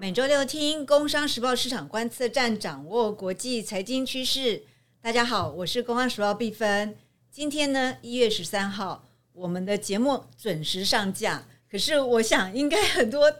每周六听《工商时报》市场观测站，掌握国际财经趋势。大家好，我是《工商时报》毕芬。今天呢，一月十三号，我们的节目准时上架。可是，我想应该很多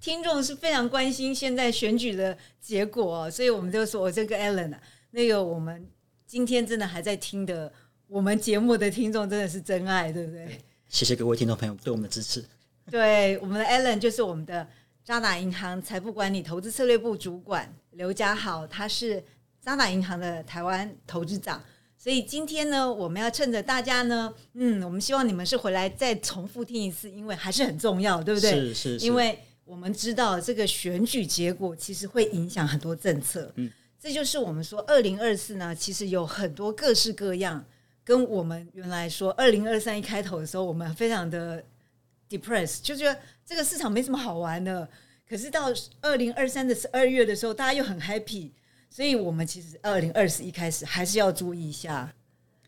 听众是非常关心现在选举的结果，所以我们就说，我这个 Allen 啊，那个我们今天真的还在听的，我们节目的听众真的是真爱，对不对？谢谢各位听众朋友对我们的支持。对，我们的 Allen 就是我们的。渣打银行财富管理投资策略部主管刘家豪，他是渣打银行的台湾投资长。所以今天呢，我们要趁着大家呢，嗯，我们希望你们是回来再重复听一次，因为还是很重要，对不对？是是。因为我们知道这个选举结果其实会影响很多政策。嗯，这就是我们说二零二四呢，其实有很多各式各样，跟我们原来说二零二三一开头的时候，我们非常的 depress，就觉得。这个市场没什么好玩的，可是到二零二三的十二月的时候，大家又很 happy，所以我们其实二零二四一开始还是要注意一下。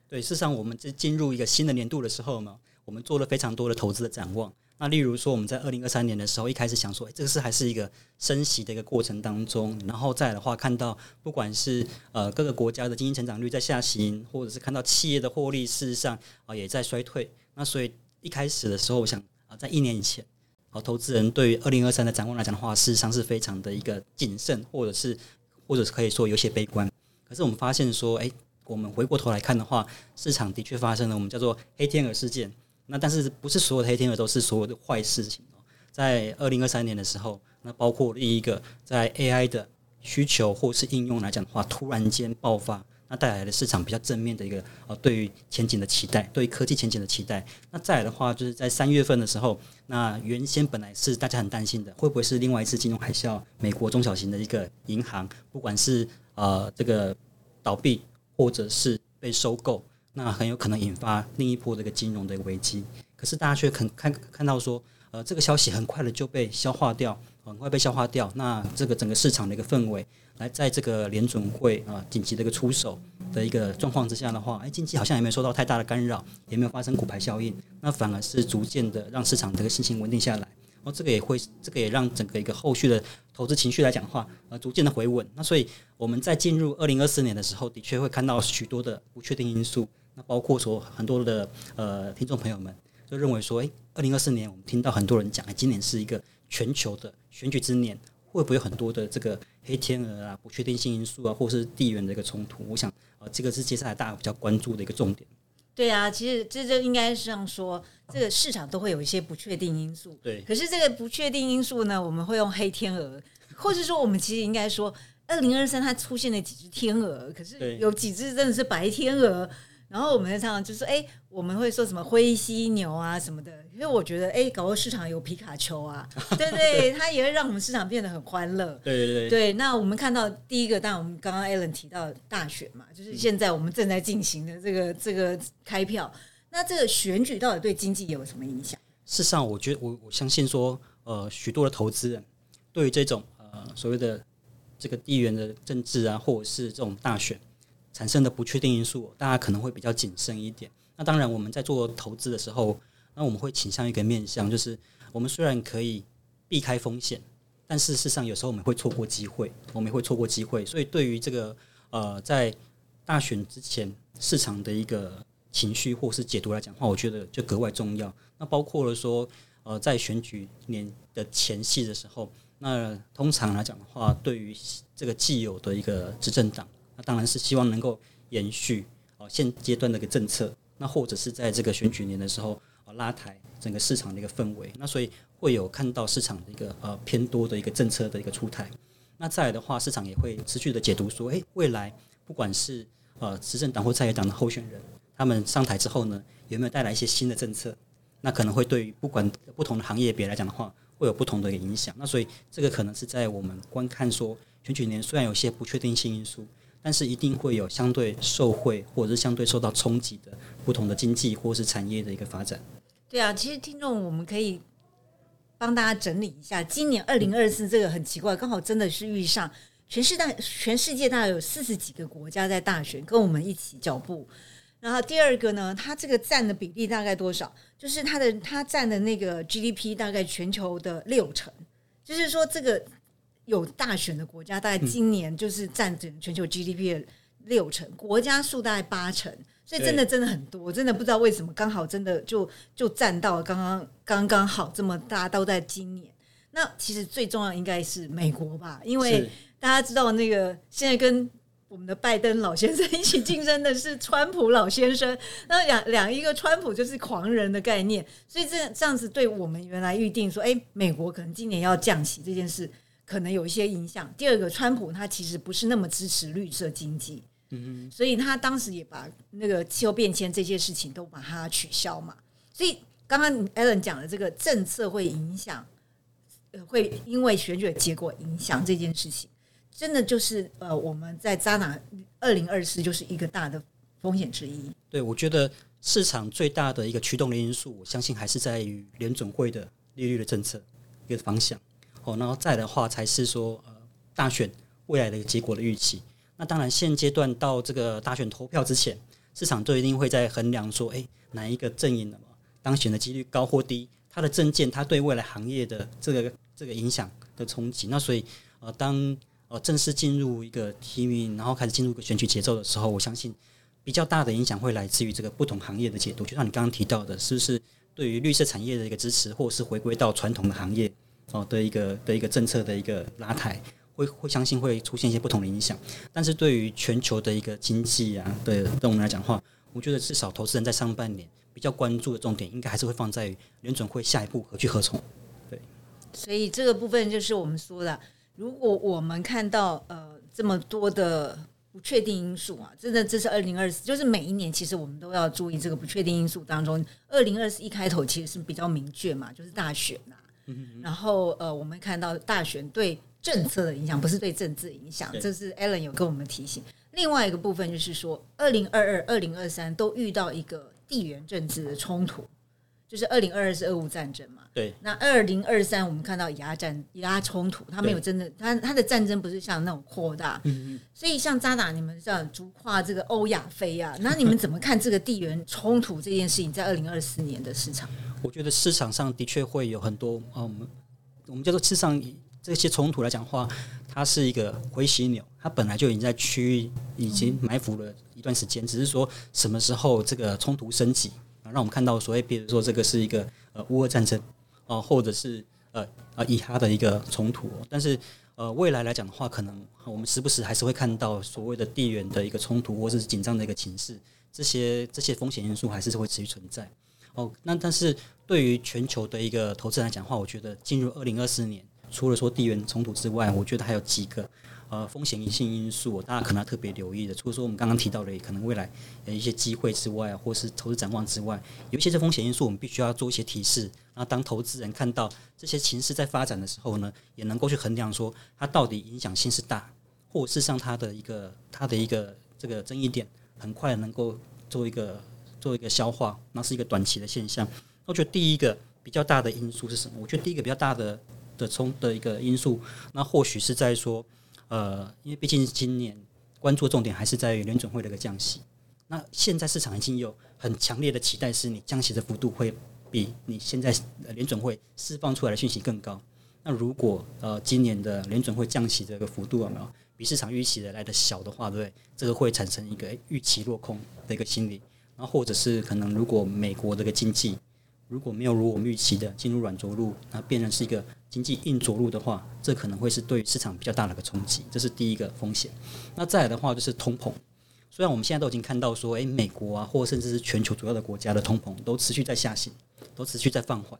对，事实上我们在进入一个新的年度的时候嘛，我们做了非常多的投资的展望。那例如说，我们在二零二三年的时候，一开始想说，这个是还是一个升息的一个过程当中，然后再的话，看到不管是呃各个国家的经济成长率在下行，或者是看到企业的获利事实上啊也在衰退。那所以一开始的时候，我想在一年以前。好，投资人对于二零二三的展望来讲的话，事实上是非常的一个谨慎，或者是，或者是可以说有些悲观。可是我们发现说，哎，我们回过头来看的话，市场的确发生了我们叫做黑天鹅事件。那但是不是所有的黑天鹅都是所有的坏事情哦？在二零二三年的时候，那包括第一个在 AI 的需求或是应用来讲的话，突然间爆发。带来的市场比较正面的一个呃，对于前景的期待，对于科技前景的期待。那再来的话，就是在三月份的时候，那原先本来是大家很担心的，会不会是另外一次金融海啸？美国中小型的一个银行，不管是呃这个倒闭，或者是被收购，那很有可能引发另一波这个金融的一个危机。可是大家却肯看看到说，呃，这个消息很快的就被消化掉，很快被消化掉。那这个整个市场的一个氛围。来，在这个联准会啊紧急的一个出手的一个状况之下的话，哎，经济好像也没有受到太大的干扰，也没有发生股牌效应，那反而是逐渐的让市场这个信心稳定下来。哦，这个也会，这个也让整个一个后续的投资情绪来讲的话，呃，逐渐的回稳。那所以我们在进入二零二四年的时候，的确会看到许多的不确定因素。那包括说很多的呃听众朋友们都认为说，哎，二零二四年我们听到很多人讲，哎，今年是一个全球的选举之年。会不会有很多的这个黑天鹅啊、不确定性因素啊，或是地缘的一个冲突？我想啊，这个是接下来大家比较关注的一个重点。对啊，其实这就应该是这样说，这个市场都会有一些不确定因素。对，可是这个不确定因素呢，我们会用黑天鹅，或者说我们其实应该说，二零二三它出现了几只天鹅，可是有几只真的是白天鹅。然后我们常常就是哎，我们会说什么灰犀牛啊什么的，因为我觉得哎，搞个市场有皮卡丘啊，对对，它也会让我们市场变得很欢乐。对对对。对，那我们看到第一个，当然我们刚刚 Allen 提到大选嘛，就是现在我们正在进行的这个这个开票，那这个选举到底对经济有什么影响？事实上，我觉得我我相信说，呃，许多的投资人对于这种呃所谓的这个地缘的政治啊，或者是这种大选。产生的不确定因素，大家可能会比较谨慎一点。那当然，我们在做投资的时候，那我们会倾向一个面向，就是我们虽然可以避开风险，但事实上有时候我们会错过机会，我们会错过机会。所以，对于这个呃，在大选之前市场的一个情绪或是解读来讲的话，我觉得就格外重要。那包括了说，呃，在选举年的前夕的时候，那通常来讲的话，对于这个既有的一个执政党。那当然是希望能够延续哦现阶段的一个政策，那或者是在这个选举年的时候啊拉抬整个市场的一个氛围，那所以会有看到市场的一个呃偏多的一个政策的一个出台。那再来的话，市场也会持续的解读说，诶，未来不管是呃执政党或在野党的候选人，他们上台之后呢，有没有带来一些新的政策？那可能会对于不管不同的行业别来讲的话，会有不同的一个影响。那所以这个可能是在我们观看说选举年虽然有些不确定性因素。但是一定会有相对受惠或者是相对受到冲击的不同的经济或是产业的一个发展。对啊，其实听众我们可以帮大家整理一下，今年二零二四这个很奇怪，刚好真的是遇上全世界全世界大概有四十几个国家在大选，跟我们一起脚步。然后第二个呢，它这个占的比例大概多少？就是它的它占的那个 GDP 大概全球的六成，就是说这个。有大选的国家，大概今年就是占整全球 GDP 的六成，国家数大概八成，所以真的真的很多，真的不知道为什么刚好真的就就占到刚刚刚刚好这么大，都在今年。那其实最重要应该是美国吧，因为大家知道那个现在跟我们的拜登老先生一起竞争的是川普老先生，那两两一个川普就是狂人的概念，所以这这样子对我们原来预定说，哎，美国可能今年要降息这件事，可能有一些影响。第二个，川普他其实不是那么支持绿色经济，嗯所以他当时也把那个气候变迁这些事情都把它取消嘛。所以刚刚 Allen 讲的这个政策会影响。呃会因为选举结果影响这件事情，真的就是呃，我们在扎拿二零二四就是一个大的风险之一。对，我觉得市场最大的一个驱动的因素，我相信还是在于联总会的利率的政策一个方向。哦，然后再的话才是说呃大选未来的一个结果的预期。那当然现阶段到这个大选投票之前，市场就一定会在衡量说，哎，哪一个阵营的当选的几率高或低，它的政见，它对未来行业的这个。这个影响的冲击，那所以呃，当呃正式进入一个提名，然后开始进入一个选举节奏的时候，我相信比较大的影响会来自于这个不同行业的解读，就像你刚刚提到的，是不是对于绿色产业的一个支持，或是回归到传统的行业哦的一个的一个政策的一个拉抬，会会相信会出现一些不同的影响。但是对于全球的一个经济啊的对我们来讲的话，我觉得至少投资人在上半年比较关注的重点，应该还是会放在于联准会下一步何去何从。对所以这个部分就是我们说的，如果我们看到呃这么多的不确定因素啊，真的这是二零二四，就是每一年其实我们都要注意这个不确定因素当中，二零二四一开头其实是比较明确嘛，就是大选呐，然后呃我们看到大选对政策的影响，不是对政治影响，这是 Allen 有跟我们提醒。另外一个部分就是说，二零二二、二零二三都遇到一个地缘政治的冲突。就是二零二二是俄乌战争嘛？对。那二零二三我们看到以阿战、以阿冲突，它没有真的，它它的战争不是像那种扩大。嗯嗯。所以像扎打你们这样逐跨这个欧亚非亚，那你们怎么看这个地缘冲突这件事情在二零二四年的市场？我觉得市场上的确会有很多啊，我们我们叫做市场这些冲突来讲话，它是一个回旋钮，它本来就已经在区域已经埋伏了一段时间，只是说什么时候这个冲突升级。让我们看到所谓，比如说这个是一个呃乌俄战争啊，或者是呃呃以哈的一个冲突。但是呃未来来讲的话，可能我们时不时还是会看到所谓的地缘的一个冲突，或是紧张的一个情势，这些这些风险因素还是会持续存在。哦，那但是对于全球的一个投资来讲的话，我觉得进入二零二四年，除了说地缘冲突之外，我觉得还有几个。呃，风险性因素，大家可能要特别留意的。除了说我们刚刚提到的可能未来的一些机会之外，或是投资展望之外，有一些这风险因素，我们必须要做一些提示。那当投资人看到这些情势在发展的时候呢，也能够去衡量说它到底影响性是大，或是上它的一个它的一个这个争议点，很快能够做一个做一个消化，那是一个短期的现象。我觉得第一个比较大的因素是什么？我觉得第一个比较大的的冲的一个因素，那或许是在说。呃，因为毕竟今年关注重点还是在于联准会的一个降息。那现在市场已经有很强烈的期待，是你降息的幅度会比你现在联准会释放出来的讯息更高。那如果呃今年的联准会降息这个幅度有没有比市场预期的来的小的话，对不对？这个会产生一个预期落空的一个心理。然后或者是可能如果美国这个经济如果没有如我们预期的进入软着陆，那变成是一个。经济硬着陆的话，这可能会是对市场比较大的一个冲击，这是第一个风险。那再来的话就是通膨，虽然我们现在都已经看到说，诶，美国啊，或甚至是全球主要的国家的通膨都持续在下行，都持续在放缓。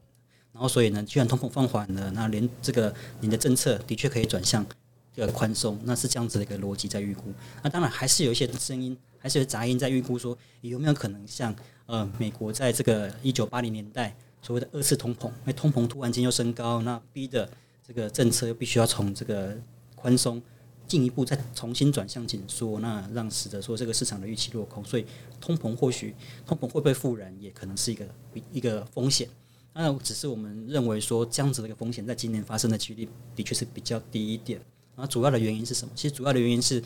然后所以呢，既然通膨放缓了，那连这个你的政策的确可以转向这个宽松，那是这样子的一个逻辑在预估。那当然还是有一些声音，还是杂音在预估说，有没有可能像呃美国在这个一九八零年代。所谓的二次通膨，因为通膨突然间又升高，那逼的这个政策又必须要从这个宽松进一步再重新转向紧缩，那让使得说这个市场的预期落空，所以通膨或许通膨会不会复燃，也可能是一个一个风险。那只是我们认为说这样子的一个风险，在今年发生的几率的确是比较低一点。那主要的原因是什么？其实主要的原因是，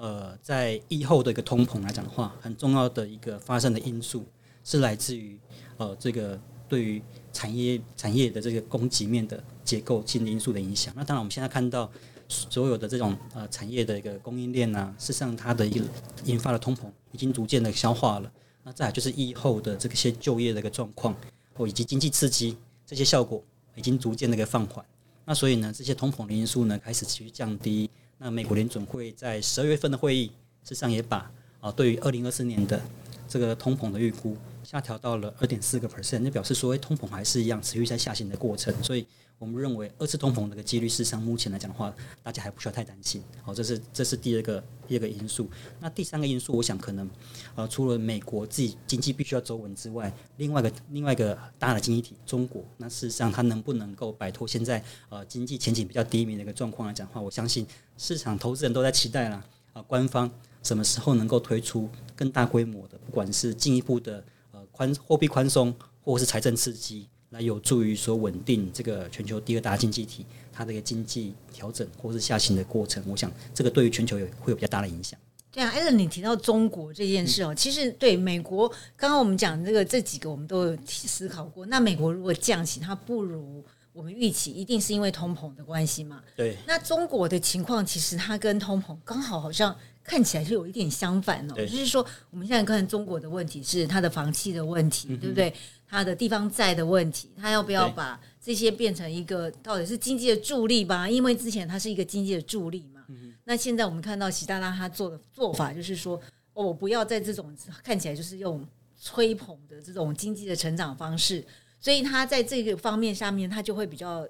呃，在疫后的一个通膨来讲的话，很重要的一个发生的因素是来自于呃这个。对于产业产业的这个供给面的结构性因素的影响，那当然我们现在看到所有的这种呃产业的一个供应链啊，事实上它的一个引发的通膨已经逐渐的消化了。那再来就是疫后的这些就业的一个状况，哦，以及经济刺激这些效果已经逐渐的一个放缓。那所以呢，这些通膨的因素呢开始持续降低。那美国联准会在十二月份的会议，事实上也把啊对于二零二四年的这个通膨的预估下调到了二点四个 percent，那表示说，通膨还是一样持续在下行的过程。所以我们认为二次通膨的个几率，事实上目前来讲的话，大家还不需要太担心。好，这是这是第二个第二个因素。那第三个因素，我想可能呃除了美国自己经济必须要走稳之外，另外一个另外一个大的经济体中国，那事实上它能不能够摆脱现在呃经济前景比较低迷的一个状况来讲的话，我相信市场投资人都在期待啦。啊，官方什么时候能够推出更大规模的，不管是进一步的呃宽货币宽松，或者是财政刺激，来有助于说稳定这个全球第二大经济体它的一个经济调整或是下行的过程。我想这个对于全球有会有比较大的影响。对啊，艾伦，你提到中国这件事哦，其实对美国，刚刚我们讲这个这几个，我们都有思考过。那美国如果降息，它不如。我们预期一定是因为通膨的关系嘛？对。那中国的情况其实它跟通膨刚好好像看起来是有一点相反哦。就是说，我们现在看中国的问题是它的房企的问题，对不对？它的地方债的问题，它要不要把这些变成一个到底是经济的助力吧？因为之前它是一个经济的助力嘛。那现在我们看到习大大他做的做法就是说，哦，我不要在这种看起来就是用吹捧的这种经济的成长方式。所以他在这个方面下面，他就会比较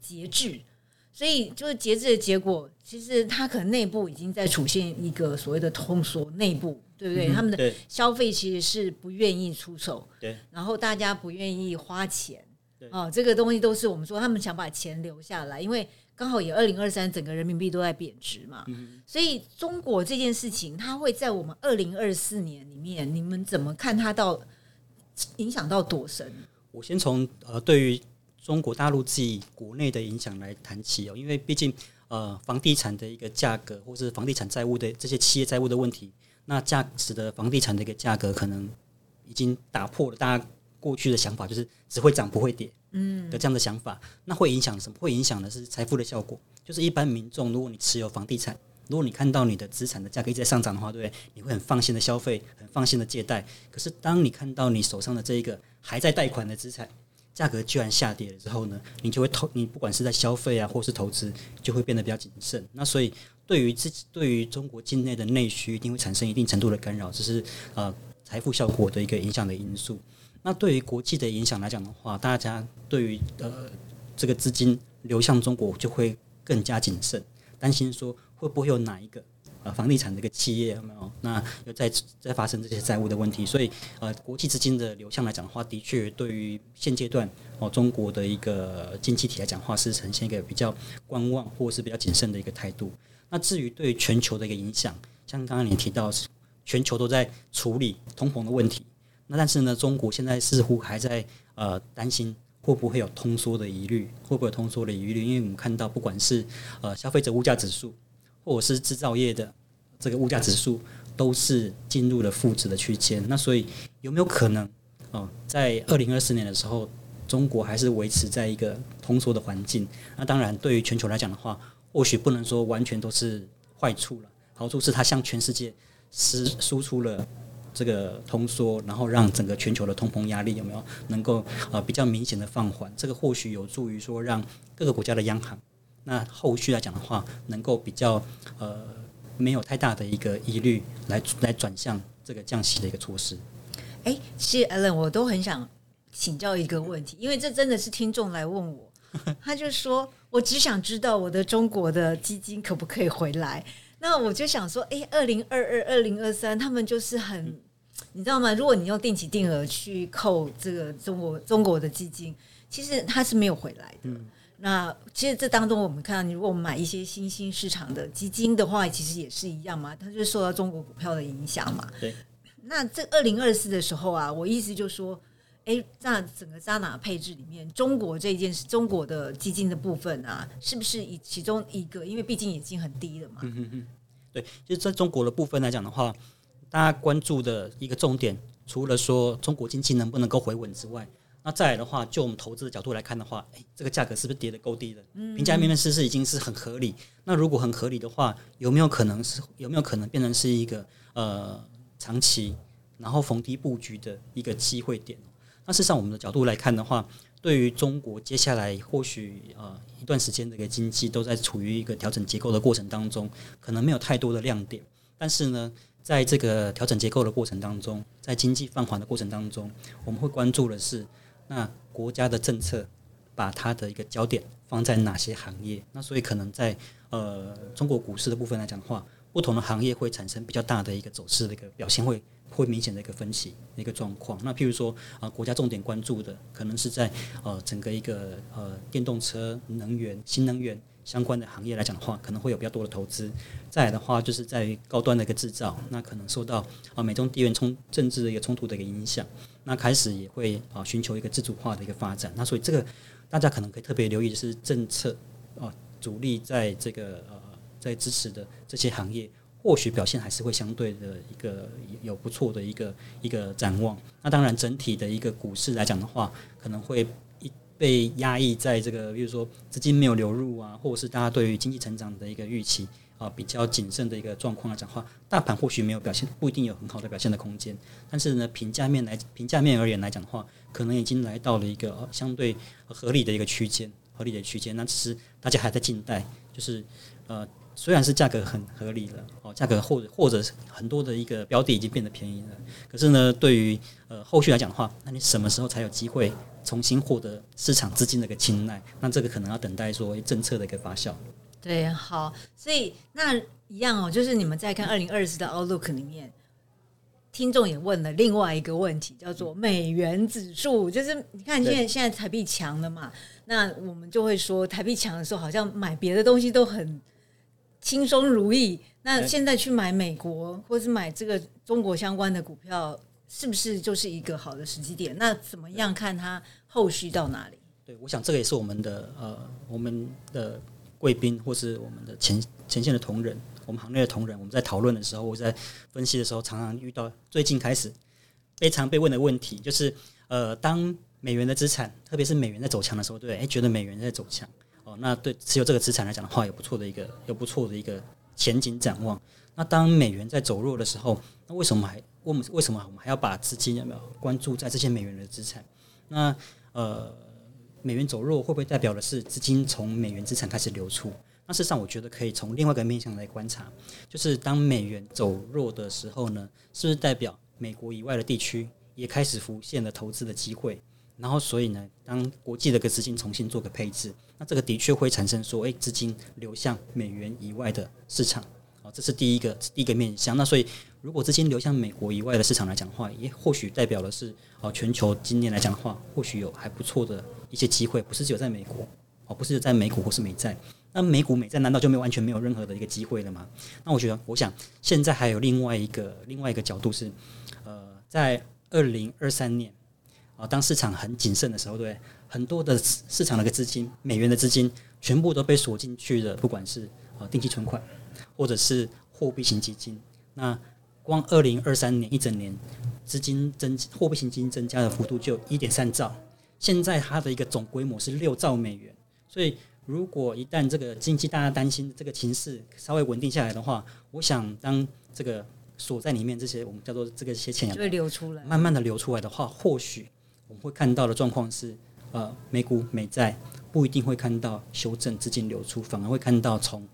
节制。所以就是节制的结果，其实它可能内部已经在出现一个所谓的通缩，内部对不对？他们的消费其实是不愿意出手，对。然后大家不愿意花钱，哦，这个东西都是我们说他们想把钱留下来，因为刚好也二零二三整个人民币都在贬值嘛。所以中国这件事情，它会在我们二零二四年里面，你们怎么看它到影响到多深？我先从呃对于中国大陆自己国内的影响来谈起哦，因为毕竟呃房地产的一个价格，或是房地产债务的这些企业债务的问题，那价值的房地产的一个价格可能已经打破了大家过去的想法，就是只会涨不会跌，嗯的这样的想法，那会影响什么？会影响的是财富的效果，就是一般民众，如果你持有房地产。如果你看到你的资产的价格一直在上涨的话，对不对？你会很放心的消费，很放心的借贷。可是，当你看到你手上的这一个还在贷款的资产价格居然下跌了之后呢，你就会投，你不管是在消费啊，或是投资，就会变得比较谨慎。那所以，对于自，对于中国境内的内需，一定会产生一定程度的干扰，这是呃财富效果的一个影响的因素。那对于国际的影响来讲的话，大家对于呃这个资金流向中国就会更加谨慎，担心说。会不会有哪一个呃房地产这个企业有没有？那又在在发生这些债务的问题？所以呃，国际资金的流向来讲的话，的确对于现阶段哦中国的一个经济体来讲话，是呈现一个比较观望或是比较谨慎的一个态度。那至于对全球的一个影响，像刚刚你提到，是全球都在处理通膨的问题。那但是呢，中国现在似乎还在呃担心会不会有通缩的疑虑，会不会有通缩的疑虑？因为我们看到，不管是呃消费者物价指数。或者是制造业的这个物价指数都是进入了负值的区间，那所以有没有可能哦，在二零二四年的时候，中国还是维持在一个通缩的环境？那当然，对于全球来讲的话，或许不能说完全都是坏处了。好处是它向全世界输输出了这个通缩，然后让整个全球的通膨压力有没有能够呃比较明显的放缓？这个或许有助于说让各个国家的央行。那后续来讲的话，能够比较呃没有太大的一个疑虑，来来转向这个降息的一个措施。哎，其实 Allen 我都很想请教一个问题，因为这真的是听众来问我，他就说我只想知道我的中国的基金可不可以回来。那我就想说，哎，二零二二、二零二三，他们就是很，你知道吗？如果你用定期定额去扣这个中国中国的基金，其实它是没有回来的。那其实这当中，我们看到，你如果买一些新兴市场的基金的话，其实也是一样嘛，它就受到中国股票的影响嘛。对。那这二零二四的时候啊，我意思就说，哎，那整个扎拿配置里面，中国这件事，中国的基金的部分啊，是不是以其中一个？因为毕竟已经很低了嘛。嗯嗯嗯。对，就是在中国的部分来讲的话，大家关注的一个重点，除了说中国经济能不能够回稳之外。那再来的话，就我们投资的角度来看的话，诶，这个价格是不是跌得够低了？评价面面试是已经是很合理。那如果很合理的话，有没有可能是有没有可能变成是一个呃长期然后逢低布局的一个机会点？那事实上，我们的角度来看的话，对于中国接下来或许呃一段时间的一个经济都在处于一个调整结构的过程当中，可能没有太多的亮点。但是呢，在这个调整结构的过程当中，在经济放缓的过程当中，我们会关注的是那国家的政策把它的一个焦点放在哪些行业。那所以可能在呃中国股市的部分来讲的话，不同的行业会产生比较大的一个走势的一个表现会。会明显的一个分析一个状况。那譬如说啊，国家重点关注的可能是在呃整个一个呃电动车、能源、新能源相关的行业来讲的话，可能会有比较多的投资。再来的话，就是在于高端的一个制造，那可能受到啊美中地缘冲政治的一个冲突的一个影响，那开始也会啊寻求一个自主化的一个发展。那所以这个大家可能可以特别留意的是政策啊主力在这个呃在支持的这些行业。或许表现还是会相对的一个有不错的一个一个展望。那当然，整体的一个股市来讲的话，可能会被压抑在这个，比如说资金没有流入啊，或者是大家对于经济成长的一个预期啊比较谨慎的一个状况来讲话，大盘或许没有表现，不一定有很好的表现的空间。但是呢，评价面来评价面而言来讲的话，可能已经来到了一个相对合理的一个区间，合理的区间。那只是大家还在静待，就是呃。虽然是价格很合理了，哦，价格或者或者很多的一个标的已经变得便宜了，可是呢，对于呃后续来讲的话，那你什么时候才有机会重新获得市场资金的一个青睐？那这个可能要等待说政策的一个发酵。对，好，所以那一样哦，就是你们在看二零二四的 Outlook 里面，听众也问了另外一个问题，叫做美元指数，就是你看现在现在台币强了嘛，那我们就会说台币强的时候，好像买别的东西都很。轻松如意。那现在去买美国或是买这个中国相关的股票，是不是就是一个好的时机点？那怎么样看它后续到哪里？对，我想这个也是我们的呃，我们的贵宾或是我们的前前线的同仁，我们行内的同仁，我们在讨论的时候，我在分析的时候，常常遇到最近开始非常被问的问题，就是呃，当美元的资产，特别是美元在走强的时候，对，哎，觉得美元在走强。那对持有这个资产来讲的话，有不错的一个有不错的一个前景展望。那当美元在走弱的时候，那为什么还我们为什么我们还要把资金有没有关注在这些美元的资产？那呃，美元走弱会不会代表的是资金从美元资产开始流出？那事实上，我觉得可以从另外一个面向来观察，就是当美元走弱的时候呢，是不是代表美国以外的地区也开始浮现了投资的机会？然后，所以呢，当国际的个资金重新做个配置，那这个的确会产生说，哎，资金流向美元以外的市场，哦，这是第一个第一个面向。那所以，如果资金流向美国以外的市场来讲的话，也或许代表的是，哦，全球今年来讲的话，或许有还不错的一些机会，不是只有在美国，哦，不是只有在美股或是美债。那美股美债难道就没有完全没有任何的一个机会了吗？那我觉得，我想现在还有另外一个另外一个角度是，呃，在二零二三年。啊，当市场很谨慎的时候，对很多的市场的个资金，美元的资金全部都被锁进去的，不管是啊定期存款，或者是货币型基金。那光二零二三年一整年资金增货币型基金增加的幅度就一点三兆，现在它的一个总规模是六兆美元。所以，如果一旦这个经济大家担心这个情势稍微稳定下来的话，我想当这个锁在里面这些我们叫做这个些钱就会流出来，慢慢的流出来的话，或许。我们会看到的状况是，呃，美股美债不一定会看到修正资金流出，反而会看到从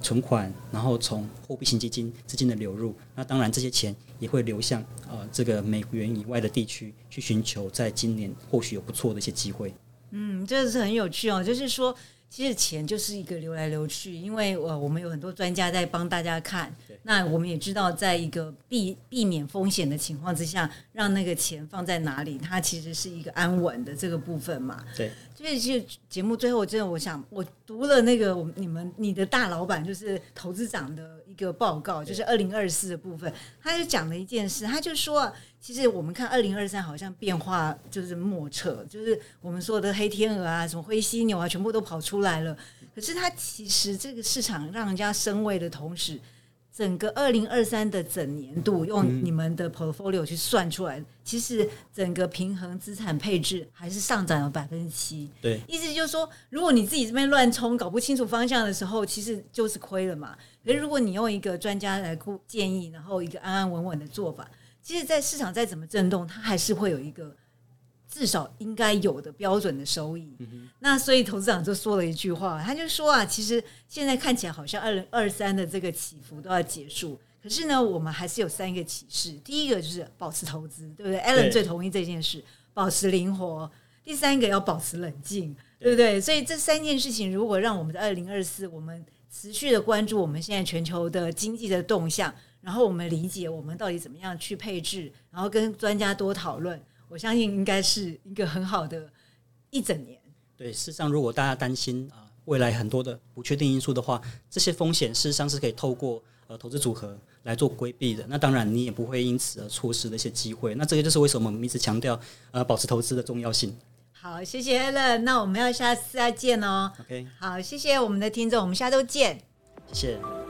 存款，然后从货币型基金资金的流入。那当然，这些钱也会流向呃这个美元以外的地区，去寻求在今年或许有不错的一些机会。嗯，这个是很有趣哦，就是说。其实钱就是一个流来流去，因为呃，我们有很多专家在帮大家看。那我们也知道，在一个避避免风险的情况之下，让那个钱放在哪里，它其实是一个安稳的这个部分嘛。对。所以，其实节目最后，真的，我想，我读了那个你们你的大老板就是投资长的一个报告，就是二零二四的部分，他就讲了一件事，他就说，其实我们看二零二三好像变化就是莫测，就是我们说的黑天鹅啊，什么灰犀牛啊，全部都跑出来了。可是它其实这个市场让人家升位的同时，整个二零二三的整年度，用嗯你们的 portfolio 去算出来，其实整个平衡资产配置还是上涨了百分之七。对，意思就是说，如果你自己这边乱冲，搞不清楚方向的时候，其实就是亏了嘛。可是如果你用一个专家来顾建议，然后一个安安稳稳的做法，其实，在市场再怎么震动，它还是会有一个至少应该有的标准的收益。那所以投资长就说了一句话，他就说啊，其实现在看起来好像二零二三的这个起伏都要结束，可是呢，我们还是有三个启示。第一个就是保持投资，对不对？Allen 最同意这件事，保持灵活。第三个要保持冷静，对不对？所以这三件事情，如果让我们在二零二四，我们持续的关注我们现在全球的经济的动向，然后我们理解我们到底怎么样去配置，然后跟专家多讨论，我相信应该是一个很好的一整年。对，事实上，如果大家担心啊、未来很多的不确定因素的话，这些风险事实上是可以透过呃投资组合来做规避的。那当然，你也不会因此而错失的一些机会。那这个就是为什么我们一直强调呃保持投资的重要性。好，谢谢 Allen，那我们要下次再见哦。OK，好，谢谢我们的听众，我们下周见。谢谢。